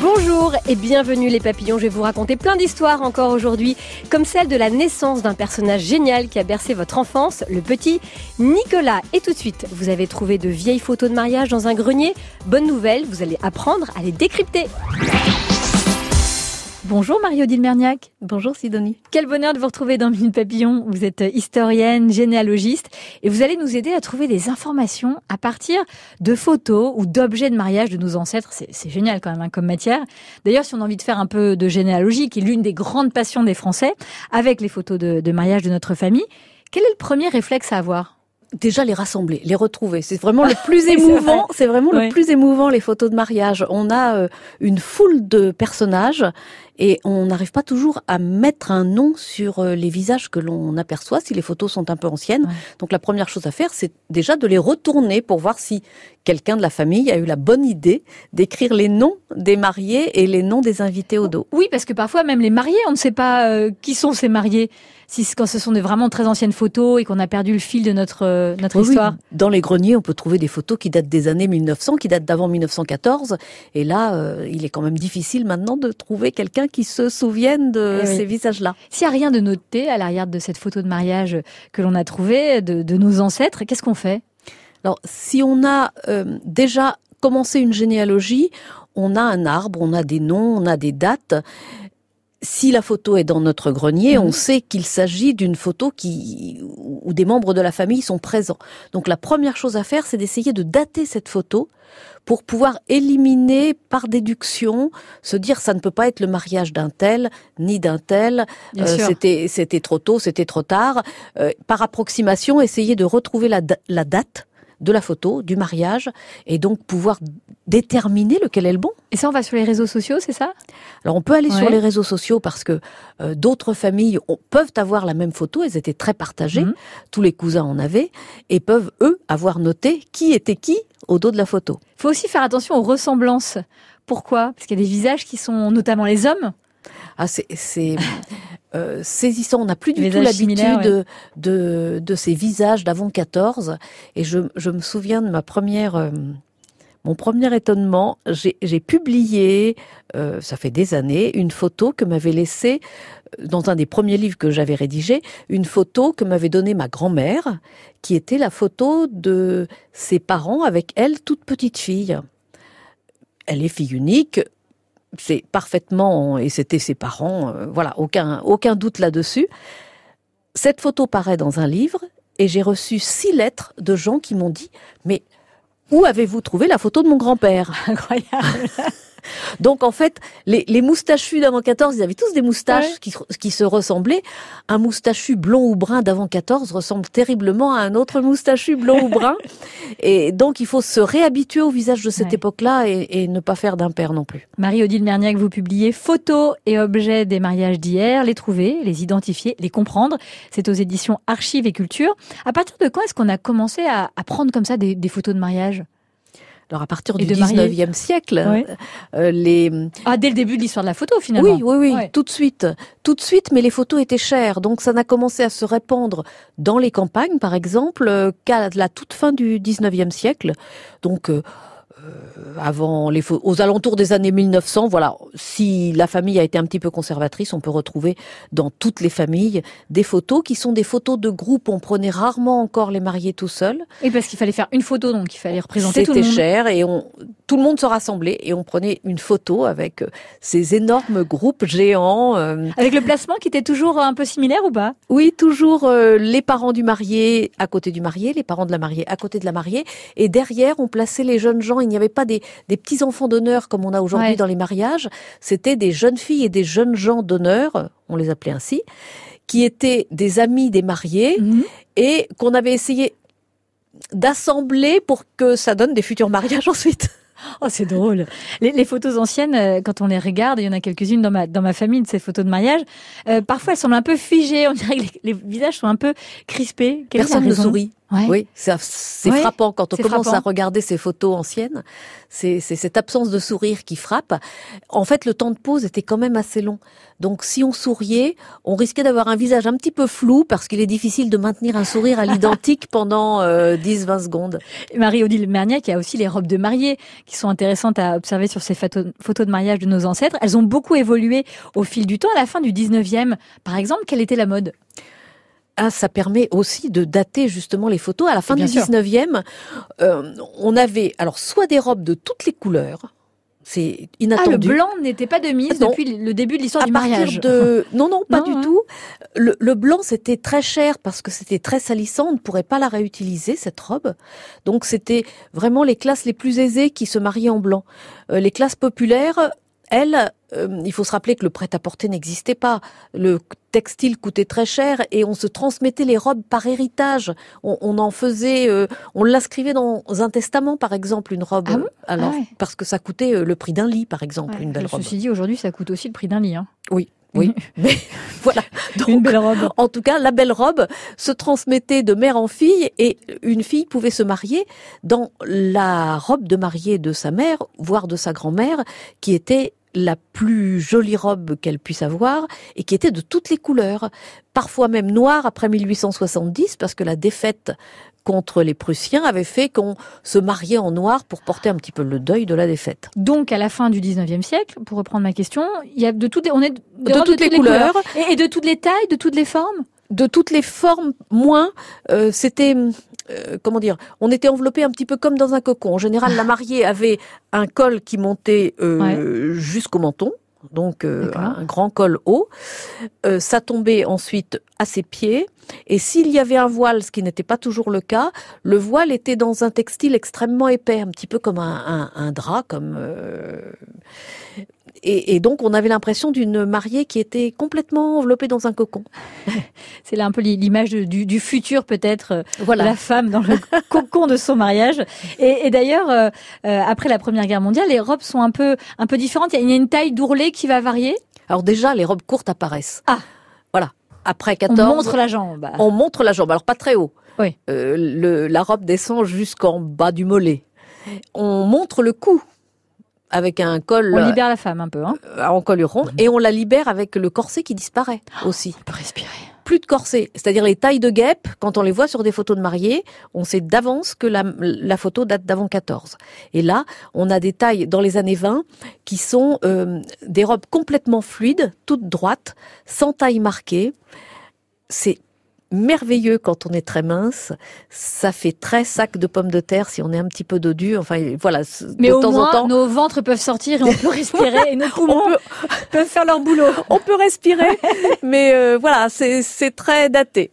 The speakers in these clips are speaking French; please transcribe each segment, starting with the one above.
Bonjour et bienvenue les papillons, je vais vous raconter plein d'histoires encore aujourd'hui, comme celle de la naissance d'un personnage génial qui a bercé votre enfance, le petit Nicolas. Et tout de suite, vous avez trouvé de vieilles photos de mariage dans un grenier? Bonne nouvelle, vous allez apprendre à les décrypter. Bonjour Mario Dilmerniac. Bonjour Sidonie. Quel bonheur de vous retrouver dans Minute Papillon. Vous êtes historienne, généalogiste et vous allez nous aider à trouver des informations à partir de photos ou d'objets de mariage de nos ancêtres. C'est génial quand même hein, comme matière. D'ailleurs, si on a envie de faire un peu de généalogie, qui est l'une des grandes passions des Français, avec les photos de, de mariage de notre famille, quel est le premier réflexe à avoir? Déjà les rassembler, les retrouver. C'est vraiment le plus émouvant. C'est vraiment le plus émouvant les photos de mariage. On a euh, une foule de personnages et on n'arrive pas toujours à mettre un nom sur euh, les visages que l'on aperçoit si les photos sont un peu anciennes. Donc la première chose à faire, c'est déjà de les retourner pour voir si quelqu'un de la famille a eu la bonne idée d'écrire les noms des mariés et les noms des invités au dos. Oui, parce que parfois même les mariés, on ne sait pas euh, qui sont ces mariés. Si quand ce sont des vraiment très anciennes photos et qu'on a perdu le fil de notre euh, notre histoire. Dans les greniers, on peut trouver des photos qui datent des années 1900, qui datent d'avant 1914. Et là, il est quand même difficile maintenant de trouver quelqu'un qui se souviennent de eh ces visages-là. S'il n'y a rien de noté à l'arrière de cette photo de mariage que l'on a trouvée de, nos ancêtres, qu'est-ce qu'on fait? Alors, si on a euh, déjà commencé une généalogie, on a un arbre, on a des noms, on a des dates si la photo est dans notre grenier, on mhm. sait qu'il s'agit d'une photo qui où des membres de la famille sont présents. Donc la première chose à faire, c'est d'essayer de dater cette photo pour pouvoir éliminer par déduction, se dire ça ne peut pas être le mariage d'un tel ni d'un tel. Euh, c'était c'était trop tôt, c'était trop tard. Euh, par approximation, essayer de retrouver la, la date de la photo, du mariage, et donc pouvoir déterminer lequel est le bon. Et ça, on va sur les réseaux sociaux, c'est ça? Alors on peut aller sur les réseaux sociaux parce que euh, d'autres familles peuvent avoir la même photo, elles étaient très partagées, mhm. tous les cousins en avaient, et peuvent, eux, avoir noté qui était qui au dos de la photo. Il faut aussi faire attention aux ressemblances. Pourquoi? Parce qu'il y a des visages qui sont, notamment les hommes, ah, c'est euh, saisissant. On n'a plus du tout l'habitude de, de, ces visages d'avant 14. Et je, je, me souviens de ma première... Euh, mon premier étonnement, j'ai publié, euh, ça fait des années, une photo que m'avait laissée dans un des premiers livres que j'avais rédigé, une photo que m'avait donnée ma grand-mère, qui était la photo de ses parents avec elle, toute petite fille. Elle est fille unique, c'est parfaitement, et c'était ses parents, euh, voilà, aucun, aucun doute là-dessus. Cette photo paraît dans un livre, et j'ai reçu six lettres de gens qui m'ont dit, mais où avez-vous trouvé la photo de mon grand-père? Incroyable donc en fait, les, les moustachus d'avant 14, ils avaient tous des moustaches qui, qui, se ressemblaient. Un moustachu blond ou brun d'avant 14 ressemble terriblement à un autre moustachu blond ou brun. Et donc il faut se réhabituer au visage de cette époque-là et, et, ne pas faire d'impair non plus. Marie-Odile Merniac, vous publiez photos et objets des mariages d'hier, les trouver, les identifier, les comprendre. C'est aux éditions Archives et Culture. À partir de quand est-ce qu'on a commencé à, à prendre comme ça des, des photos de mariage? Alors à partir du 19e siècle, euh, les ah dès le début de l'histoire de la photo finalement. Oui, oui, oui, tout de suite, tout de suite. Mais les photos étaient chères, donc ça n'a commencé à se répandre dans les campagnes, par exemple, euh, qu'à la toute fin du 19e siècle. Donc euh, euh, avant les aux alentours des années 1900, voilà, si la famille a été un petit peu conservatrice, on peut retrouver dans toutes les familles des photos qui sont des photos de groupe. On prenait rarement encore les mariés tout seuls. Et parce qu'il fallait faire une photo, donc il fallait représenter tout le monde. C'était cher et on, tout le monde se rassemblait et on prenait une photo avec euh, ces énormes groupes géants. Euh, avec le placement qui était toujours un peu similaire ou pas? Oui, toujours les parents du marié à côté du marié, les parents de la mariée à côté de la mariée, et derrière on plaçait les jeunes gens. Il n'y avait pas des, petits enfants d'honneur comme on a aujourd'hui dans les mariages, c'était des jeunes filles et des jeunes gens d'honneur, on les appelait ainsi, qui étaient des amis des mariés mhm. et qu'on avait essayé d'assembler pour que ça donne des futurs mariages ensuite. Oh, c'est drôle. Les, photos anciennes, euh, quand on les regarde, il y en a quelques-unes dans ma, dans ma famille de ces photos de mariage, euh, parfois elles semblent un peu figées, on dirait que les, visages sont un peu crispés. Personne ne sourit. Oui, c'est frappant quand on commence à regarder ces photos anciennes. C'est cette absence de sourire qui frappe. En fait, le temps de pause était quand même assez long. Donc, si on souriait, on risquait d'avoir un visage un petit peu flou parce qu'il est difficile de maintenir un sourire à l'identique pendant 10-20 euh, secondes. Marie-Odile Merniac, il y a aussi les robes de mariée qui sont intéressantes à observer sur ces photos de mariage de nos ancêtres. Elles ont beaucoup évolué au fil du temps. À la fin du 19e, par exemple, quelle était la mode? Ah, ça permet aussi de dater justement les photos. À la fin du 19e, euh, on avait alors soit des robes de toutes les couleurs, c'est inattendu. Ah, le blanc n'était pas de mise depuis le début de l'histoire du mariage. De... Non, non, pas du hein. tout. Le, le blanc, c'était très cher parce que c'était très salissant. On ne pourrait pas la réutiliser, cette robe. Donc, c'était vraiment les classes les plus aisées qui se mariaient en blanc. Euh, les classes populaires elle, euh, il faut se rappeler que le prêt-à-porter n'existait pas. Le textile coûtait très cher et on se transmettait les robes par héritage. On, en faisait, euh, on l'inscrivait dans un testament, par exemple, une robe. Ah alors, ah parce que ça coûtait euh, le prix d'un lit, par exemple, une belle robe. Ceci dit, aujourd'hui, ça coûte aussi le prix d'un lit. Hein. Oui. Oui, mais voilà. Donc, une belle robe. En tout cas, la belle robe se transmettait de mère en fille et une fille pouvait se marier dans la robe de mariée de sa mère, voire de sa grand-mère, qui était la plus jolie robe qu'elle puisse avoir et qui était de toutes les couleurs, parfois même noire après 1870 parce que la défaite contre les Prussiens avait fait qu'on se mariait en noir pour porter un petit peu le deuil de la défaite. Donc à la fin du 19e siècle, pour reprendre ma question, il y a de toutes on est de, toutes, les, couleurs, Et, de toutes les tailles, de toutes les formes? De toutes les formes, moins. Euh, c'était euh, comment dire, on était enveloppé un petit peu comme dans un cocon. En général, la mariée avait un col qui montait euh, jusqu'au menton, donc euh, un grand col haut. ça tombait ensuite à ses pieds. Et s'il y avait un voile, ce qui n'était pas toujours le cas, le voile était dans un textile extrêmement épais, un petit peu comme un, un drap, comme et, donc on avait l'impression d'une mariée qui était complètement enveloppée dans un cocon. C'est là un peu l'image du, futur peut-être, euh, voilà. la femme dans le cocon de son mariage. Et, d'ailleurs, euh, euh, après la Première Guerre mondiale, les robes sont un peu un peu différentes. Il y a une taille d'ourlet qui va varier? Alors déjà, les robes courtes apparaissent. Ah. Après 14, on montre la jambe. On montre la jambe. Alors pas très haut. Oui. le, la robe descend jusqu'en bas du mollet. On montre le cou avec un col. On libère la femme un peu, hein euh, En colluron, et on la libère avec le corset qui disparaît oh, aussi. On peut respirer. Plus de corset, c'est-à-dire les tailles de guêpe, quand on les voit sur des photos de mariés, on sait d'avance que la, photo date d'avant 14. Et là, on a des tailles dans les années 20 qui sont euh, des robes complètement fluides, toutes droites, sans taille marquée. C'est merveilleux quand on est très mince. Ça fait très sac de pommes de terre si on est un petit peu dodu. Enfin, voilà. Mais de au temps moins, en temps, nos ventres peuvent sortir et on peut respirer et nos poumons peuvent faire leur boulot. On peut respirer, mais euh, voilà, c'est très daté.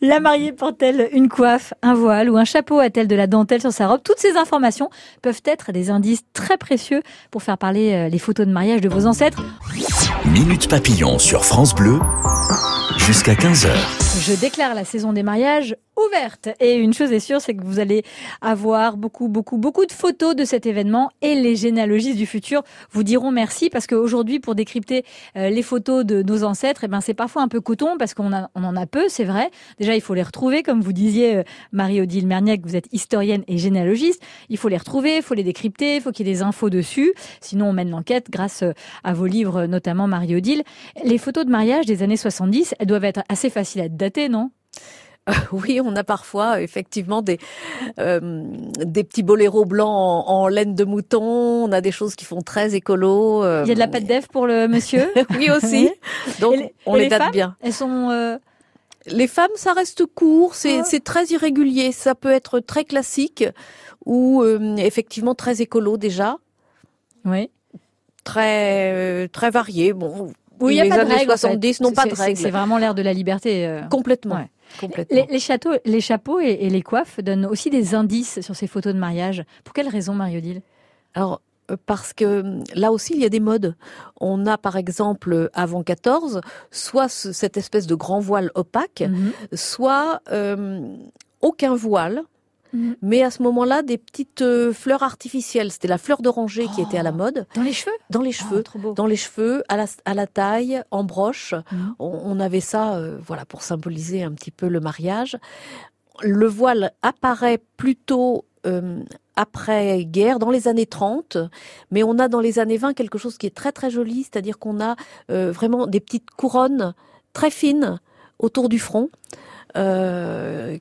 La mariée porte-t-elle une coiffe, un voile ou un chapeau? A-t-elle de la dentelle sur sa robe? Toutes ces informations peuvent être des indices très précieux pour faire parler euh, les photos de mariage de vos ancêtres. Minute papillon sur France Bleu jusqu'à 15h. Je déclare la saison des mariages ouverte. Et une chose est sûre, c'est que vous allez avoir beaucoup, beaucoup, beaucoup de photos de cet événement et les généalogistes du futur vous diront merci parce qu'aujourd'hui, pour décrypter euh, les photos de nos ancêtres, eh ben, c'est parfois un peu coton parce qu'on on en a peu, c'est vrai. Déjà, il faut les retrouver, comme vous disiez, euh, Marie-Odile Merniac, vous êtes historienne et généalogiste. Il faut les retrouver, il faut les décrypter, il faut qu'il y ait des infos dessus. Sinon, on mène l'enquête grâce euh, à vos livres, notamment Marie-Odile. Les photos de mariage des années 70, elles doivent être assez faciles à non? Oui, on a parfois effectivement des euh, des petits boléros blancs en, laine de mouton. On a des choses qui font très écolo. Euh, Il y a de la pâte d'Ève pour le monsieur? oui aussi. Donc on les, date bien. Elles sont euh, les femmes, ça reste court, c'est ah. très irrégulier. Ça peut être très classique ou effectivement très écolo déjà. Oui. Très très varié. Bon, oui, les y a pas années de règles, 70 n'ont pas de règles. C'est vraiment l'ère de la liberté. Complètement. Les, châteaux, les chapeaux et, les coiffes donnent aussi des indices sur ces photos de mariage. Pour quelle raison, Mario-Dil Alors, euh, parce que hum, là aussi, il y a des modes. On a par exemple, avant 14, soit cette espèce de grand voile opaque, mhm. soit hum, aucun voile, Mhm. Mais à ce moment-là, des petites euh, fleurs artificielles. C'était la fleur d'oranger qui était à la oh. mode. Dans les cheveux? Dans les cheveux. Oh, dans les cheveux, à la, à la taille, en broche. Mhm. On, avait ça, euh, voilà, pour symboliser un petit peu le mariage. Le voile apparaît plutôt euh, après-guerre, dans les années 30, mais on a dans les années 20 quelque chose qui est très très joli, c'est-à-dire qu'on a vraiment des petites couronnes très fines autour du front, euh,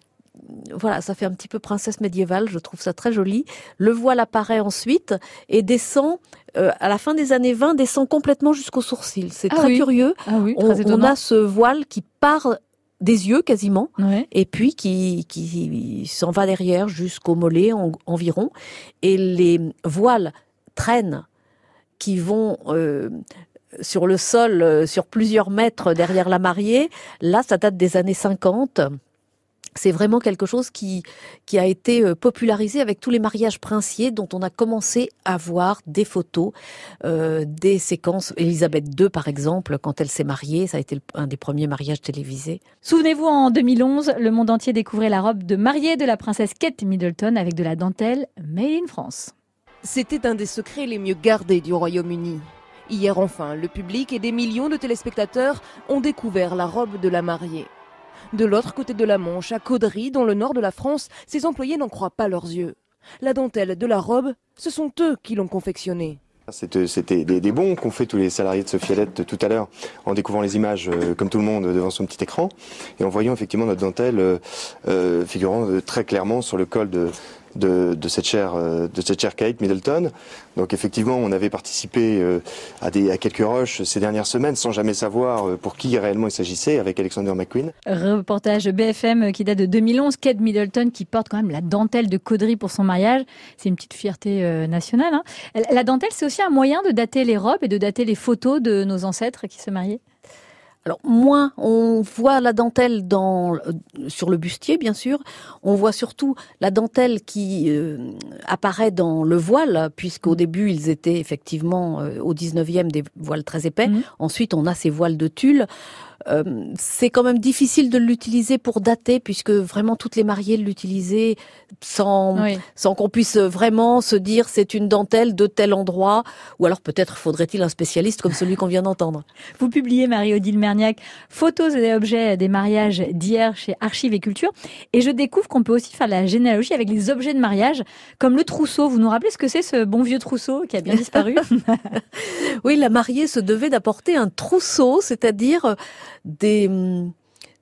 voilà, ça fait un petit peu princesse médiévale, je trouve ça très joli. Le voile apparaît ensuite et descend, euh, à la fin des années 20, descend complètement jusqu'au sourcil. C'est ah très curieux. Ah on, a ce voile qui part des yeux quasiment, et puis qui, qui s'en va derrière jusqu'au mollet environ. Et les voiles traînent qui vont euh, sur le sol, euh, sur plusieurs mètres derrière la mariée. Là, ça date des années 50 c'est vraiment quelque chose qui, qui a été euh, popularisé avec tous les mariages princiers dont on a commencé à voir des photos, euh, des séquences. Elisabeth II, par exemple, quand elle s'est mariée, ça a été un des premiers mariages télévisés. Souvenez-vous, en 2011, le monde entier découvrait la robe de mariée de la princesse Kate Middleton avec de la dentelle Made in France. C'était un des secrets les mieux gardés du Royaume-Uni. Hier enfin, le public et des millions de téléspectateurs ont découvert la robe de la mariée. De l'autre côté de la Manche, à Caudry, dans le nord de la France, ces employés n'en croient pas leurs yeux. La dentelle de la robe, ce sont eux qui l'ont confectionnée. C'était des, bons qu'ont fait tous les salariés de Sofialette tout à l'heure en découvrant les images euh, comme tout le monde devant son petit écran et en voyant effectivement notre dentelle euh, euh, figurant très clairement sur le col de, de, cette chère euh, de cette chère Kate Middleton. Donc effectivement, on avait participé euh, à, des, à quelques rushs ces dernières semaines sans jamais savoir euh, pour qui réellement il s'agissait avec Alexander McQueen. Reportage BFM qui date de 2011, Kate Middleton qui porte quand même la dentelle de Caudry pour son mariage. C'est une petite fierté nationale. Hein. La dentelle, c'est aussi un moyen de dater les robes et de dater les photos de nos ancêtres qui se mariaient. Alors moins on voit la dentelle dans euh, sur le bustier bien sûr, on voit surtout la dentelle qui euh, apparaît dans le voile puisqu'au mmh. début ils étaient effectivement euh, au 19e des voiles très épais. Mmh. Ensuite on a ces voiles de tulle euh, c'est quand même difficile de l'utiliser pour dater puisque vraiment toutes les mariées l'utilisaient sans sans qu'on puisse vraiment se dire c'est une dentelle de tel endroit ou alors peut-être faudrait-il un spécialiste comme celui qu'on vient d'entendre. Vous publiez Marie-Odile Merniac photos et objets des mariages d'hier chez Archives et Culture et je découvre qu'on peut aussi faire la généalogie avec les objets de mariage comme le trousseau. Vous nous rappelez ce que c'est ce bon vieux trousseau qui a bien disparu Oui, la mariée se devait d'apporter un trousseau, c'est-à-dire des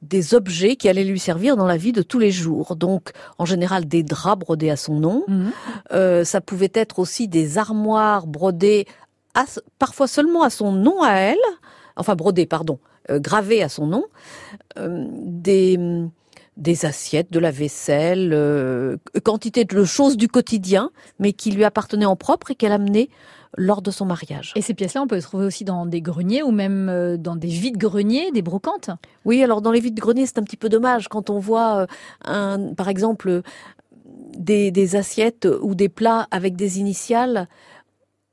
des objets qui allaient lui servir dans la vie de tous les jours. Donc, en général, des draps brodés à son nom. Mhm. Euh, ça pouvait être aussi des armoires brodées, parfois seulement à son nom à elle, enfin brodées, pardon, euh, gravées à son nom. Euh, des des assiettes, de la vaisselle, quantité de choses du quotidien, mais qui lui appartenaient en propre et qu'elle amenait lors de son mariage. Et ces pièces-là, on peut les trouver aussi dans des greniers ou même euh, dans des vides-greniers, des brocantes Oui, alors dans les vides-greniers, c'est un petit peu dommage quand on voit, euh, un, par exemple, des, assiettes ou des plats avec des initiales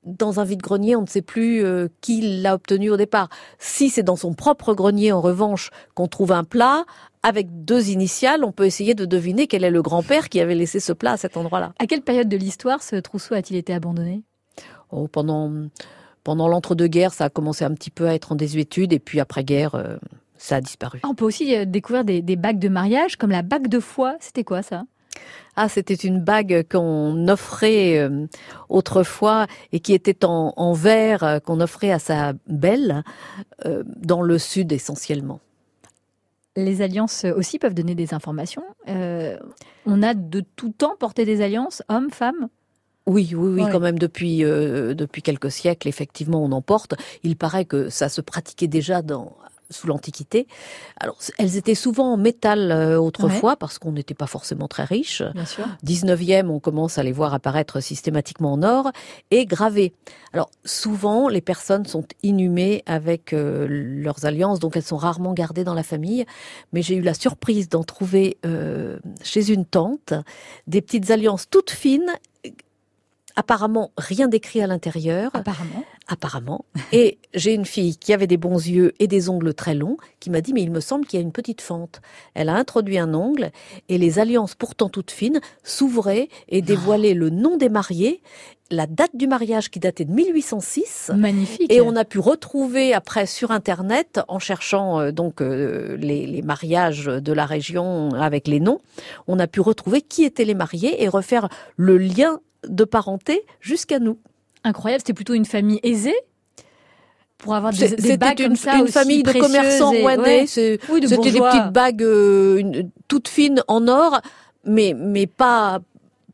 dans un vide-grenier, on ne sait plus euh, qui l'a obtenu au départ. Si c'est dans son propre grenier, en revanche, qu'on trouve un plat avec deux initiales, on peut essayer de deviner quel est le grand-père qui avait laissé ce plat à cet endroit-là. À quelle période de l'histoire ce trousseau a-t-il été abandonné? Oh, pendant pendant l'entre-deux-guerres, ça a commencé un petit peu à être en désuétude, et puis après-guerre, euh, ça a disparu. On peut aussi euh, découvrir des, bagues de mariage, comme la bague de foie. C'était quoi ça? Ah, c'était une bague qu'on offrait euh, autrefois et qui était en, verre qu'on offrait à sa belle dans le sud essentiellement. Les alliances aussi peuvent donner des informations. on a de tout temps porté des alliances, hommes, femmes? Oui, oui, oui, quand même depuis euh, depuis quelques siècles, effectivement, on en porte. Il paraît que ça se pratiquait déjà dans sous l'Antiquité. Alors, elles étaient souvent en métal euh, autrefois parce qu'on n'était pas forcément très riche. 19e, on commence à les voir apparaître systématiquement en or et gravées. Alors, souvent, les personnes sont inhumées avec euh, leurs alliances, donc elles sont rarement gardées dans la famille. Mais j'ai eu la surprise d'en trouver chez une tante des petites alliances toutes fines apparemment rien d'écrit à l'intérieur. Apparemment. Apparemment. Et j'ai une fille qui avait des bons yeux et des ongles très longs qui m'a dit mais il me semble qu'il y a une petite fente. Elle a introduit un ongle et les alliances pourtant toutes fines s'ouvraient et dévoilaient le nom des mariés la date du mariage qui datait de 1806. Magnifique. Et on a pu retrouver après sur internet en cherchant euh, donc euh, les, les, mariages de la région avec les noms, on a pu retrouver qui étaient les mariés et refaire le lien de parenté jusqu'à nous. Incroyable, c'était plutôt une famille aisée pour avoir des, des bagues une, comme ça une aussi famille de commerçants et, rouennais. ouais. Oui, de C'était des petites bagues euh, une- toutes fines en or, mais mais pas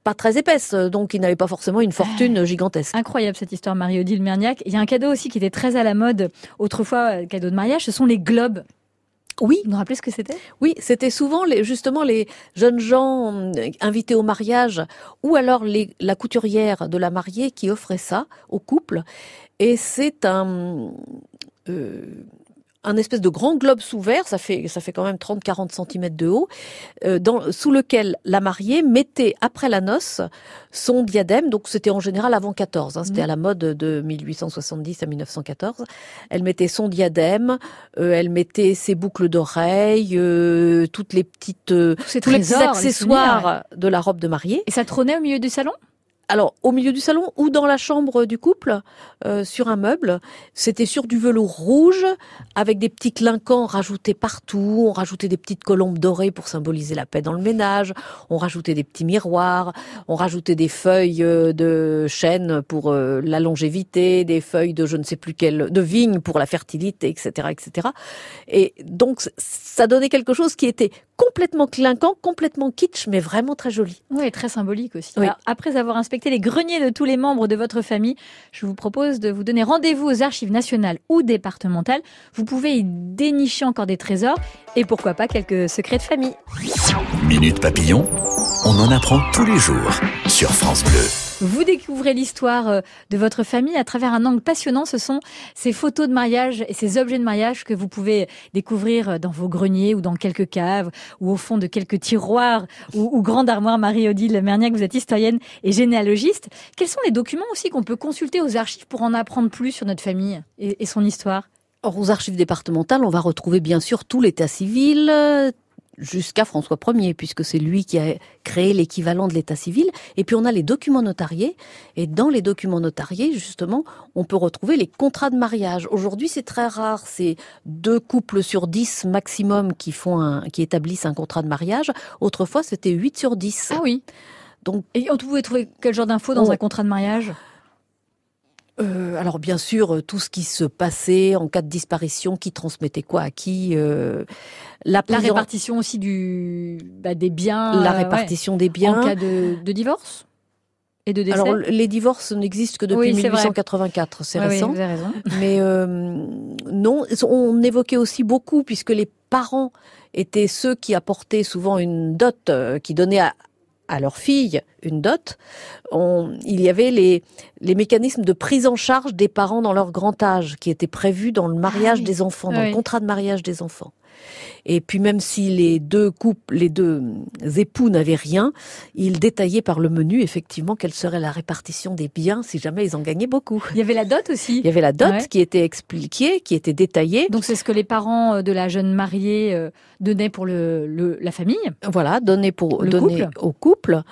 pas très épaisses, donc ils n'avaient pas forcément une fortune gigantesque. Incroyable cette histoire, Marie-Odile Merniac. Il y a un cadeau aussi qui était très à la mode autrefois, euh, cadeau de mariage, ce sont les globes. Oui, Vous vous rappelez ce que c'était? Oui, c'était souvent les, justement les jeunes gens euh, invités au mariage ou alors les, la couturière de la mariée qui offrait ça au couple. Et c'est un, euh, un espèce de grand globe sous verre, ça fait, ça fait quand même 30-40 cm de haut, euh, dans, sous lequel la mariée mettait après la noce son diadème. Donc c'était en général avant 14, hein, c'était Mhm. à la mode de 1870 à 1914. Elle mettait son diadème, euh, elle mettait ses boucles d'oreilles, euh, toutes les petites, Tous tous les petits les accessoires de la robe de mariée. Et ça trônait au milieu du salon? Alors au milieu du salon ou dans la chambre du couple, euh, sur un meuble, c'était sur du velours rouge avec des petits clinquants rajoutés partout. On rajoutait des petites colombes dorées pour symboliser la paix dans le ménage. On rajoutait des petits miroirs. On rajoutait des feuilles euh, de chêne pour euh, la longévité, des feuilles de je ne sais plus quelle, de vigne pour la fertilité, etc., etc. Et donc ça donnait quelque chose qui était complètement clinquant, complètement kitsch, mais vraiment très joli. Oui, très symbolique aussi. Oui. Alors, après avoir inspecté les greniers de tous les membres de votre famille, je vous propose de vous donner rendez-vous aux archives nationales ou départementales. Vous pouvez y dénicher encore des trésors et pourquoi pas quelques secrets de famille. Minute Papillon, on en apprend tous les jours sur France Bleu. Vous découvrez l'histoire euh, de votre famille à travers un angle passionnant. Ce sont ces photos de mariage et ces objets de mariage que vous pouvez découvrir euh, dans vos greniers ou dans quelques caves ou au fond de quelques tiroirs ou, ou grandes armoires. Marie-Odile Merniac, vous êtes historienne et généalogiste. Quels sont les documents aussi qu'on peut consulter aux archives pour en apprendre plus sur notre famille et, et son histoire? Or, aux archives départementales, on va retrouver bien sûr tout l'état civil euh, jusqu'à François Ier, puisque c'est lui qui a créé l'équivalent de l'état civil. Et puis on a les documents notariés. Et dans les documents notariés, justement, on peut retrouver les contrats de mariage. Aujourd'hui, c'est très rare. C'est deux couples sur dix maximum qui font un, qui établissent un contrat de mariage. Autrefois, c'était 8 sur 10. Ah oui. Donc, Et on pouvait trouver quel genre d'infos dans un contrat de mariage? Euh, alors bien sûr, euh, tout ce qui se passait en cas de disparition, qui transmettait quoi à qui, euh, la, La en- répartition aussi du, bah, des biens. la euh, ouais. répartition des biens. En cas de, de divorce et de décès Alors les divorces n'existent que depuis Oui, c'est vrai. 1884, c'est oui, récent. vous avez raison. Mais euh, non, on évoquait aussi beaucoup puisque les parents étaient ceux qui apportaient souvent une dot, euh, qui donnaient à, à leur fille une dot. On, il y avait les, les mécanismes de prise en charge des parents dans leur grand âge qui étaient prévus dans le mariage oui. des enfants, dans Oui. le contrat de mariage des enfants. Et puis même si les deux couples, les deux époux n'avaient rien, ils détaillaient par le menu effectivement quelle serait la répartition des biens si jamais ils en gagnaient beaucoup. Il y avait la dot aussi. Il y avait la dot Ouais. qui était expliquée, qui était détaillée. Donc c'est ce que les parents euh, de la jeune mariée euh, donnaient pour le, le- la famille. Voilà, donné pour Le donné couple. au couple.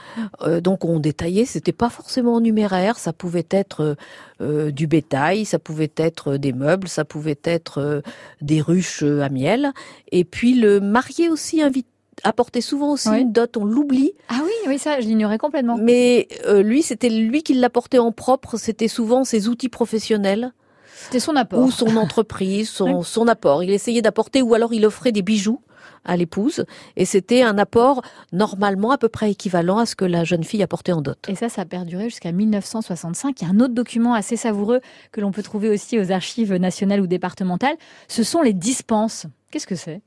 Euh, donc on détaillait, c'était pas forcément en numéraire, ça pouvait être euh, du bétail, ça pouvait être des meubles, ça pouvait être euh, des ruches à miel. Et puis le marié aussi invite apportait souvent aussi Oui. une dot, on l'oublie, Ah oui, oui, ça, je l'ignorais complètement. mais euh, lui c'était lui qui l'apportait en propre, c'était souvent ses outils professionnels C'était son apport. ou son entreprise, son, son apport. Il essayait d'apporter ou alors il offrait des bijoux à l'épouse et c'était un apport normalement à peu près équivalent à ce que la jeune fille apportait en dot. Et ça, ça a perduré jusqu'à 1965. Il y a un autre document assez savoureux que l'on peut trouver aussi aux archives nationales ou départementales. Ce sont les dispenses. Qu'est-ce que c'est?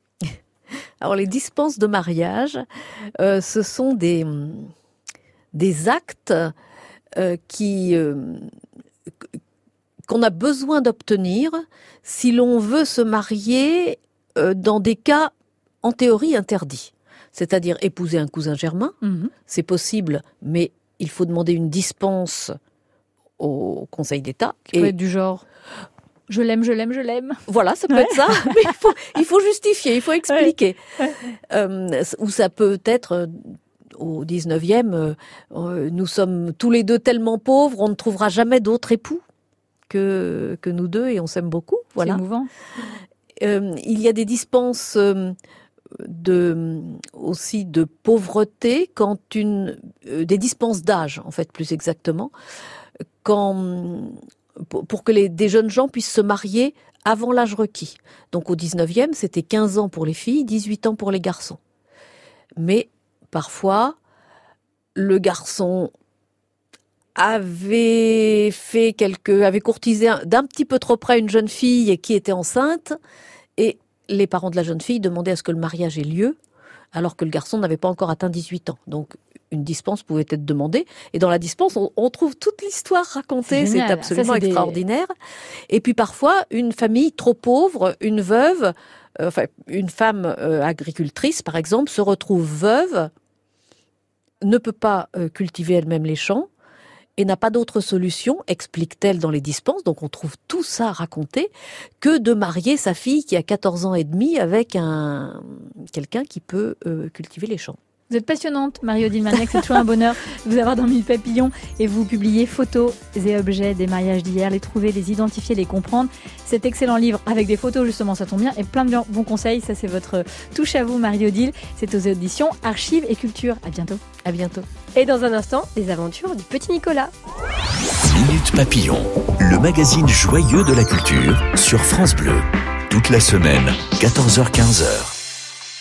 Alors les dispenses de mariage, euh, ce sont des, des actes euh, qui euh, qu'on a besoin d'obtenir si l'on veut se marier dans des cas en théorie interdits. C'est-à-dire épouser un cousin germain, Mhm. c'est possible, mais il faut demander une dispense au Conseil d'État. Qui peut être du genre? Je l'aime, je l'aime, je l'aime. Voilà, ça peut être ça, mais il faut, il faut justifier, il faut expliquer. Euh, ou ça peut être euh, au 19e, euh, nous sommes tous les deux tellement pauvres, on ne trouvera jamais d'autre époux que, que nous deux et on s'aime beaucoup. Voilà. C'est émouvant. Euh, il y a des dispenses de aussi de pauvreté quand une des dispenses d'âge en fait plus exactement quand pour, que les, des jeunes gens puissent se marier avant l'âge requis. Donc au 19e, c'était 15 ans pour les filles, 18 ans pour les garçons. Mais parfois le garçon avait fait avait courtisé d'un petit peu trop près une jeune fille qui était enceinte, et les parents de la jeune fille demandaient à ce que le mariage ait lieu, alors que le garçon n'avait pas encore atteint 18 ans. Donc une dispense pouvait être demandée. Et dans la dispense, on, on trouve toute l'histoire racontée. C'est absolument Ça, extraordinaire. Des... Et puis parfois, une famille trop pauvre, une veuve, euh, enfin une femme euh, agricultrice par exemple, se retrouve veuve, ne peut pas euh, cultiver elle-même les champs et n'a pas d'autre solution, explique-t-elle dans les dispenses, donc on trouve tout ça raconté, que de marier sa fille qui a 14 ans et demi avec un quelqu'un qui peut euh, cultiver les champs. Vous êtes passionnante, Marie-Odile Maniac. C'est toujours un bonheur de vous avoir dans Mille Papillons. Et vous publiez photos et objets des mariages d'hier, les trouver, les identifier, les comprendre. Cet excellent livre avec des photos, justement, ça tombe bien, et plein de bons conseils. Ça, c'est votre touche à vous, Marie-Odile. C'est aux éditions Archives et Culture. À bientôt. À bientôt. Et dans un instant, les aventures du petit Nicolas. Minute Papillon, le magazine joyeux de la culture sur France Bleu. Toute la semaine, 14h-15h.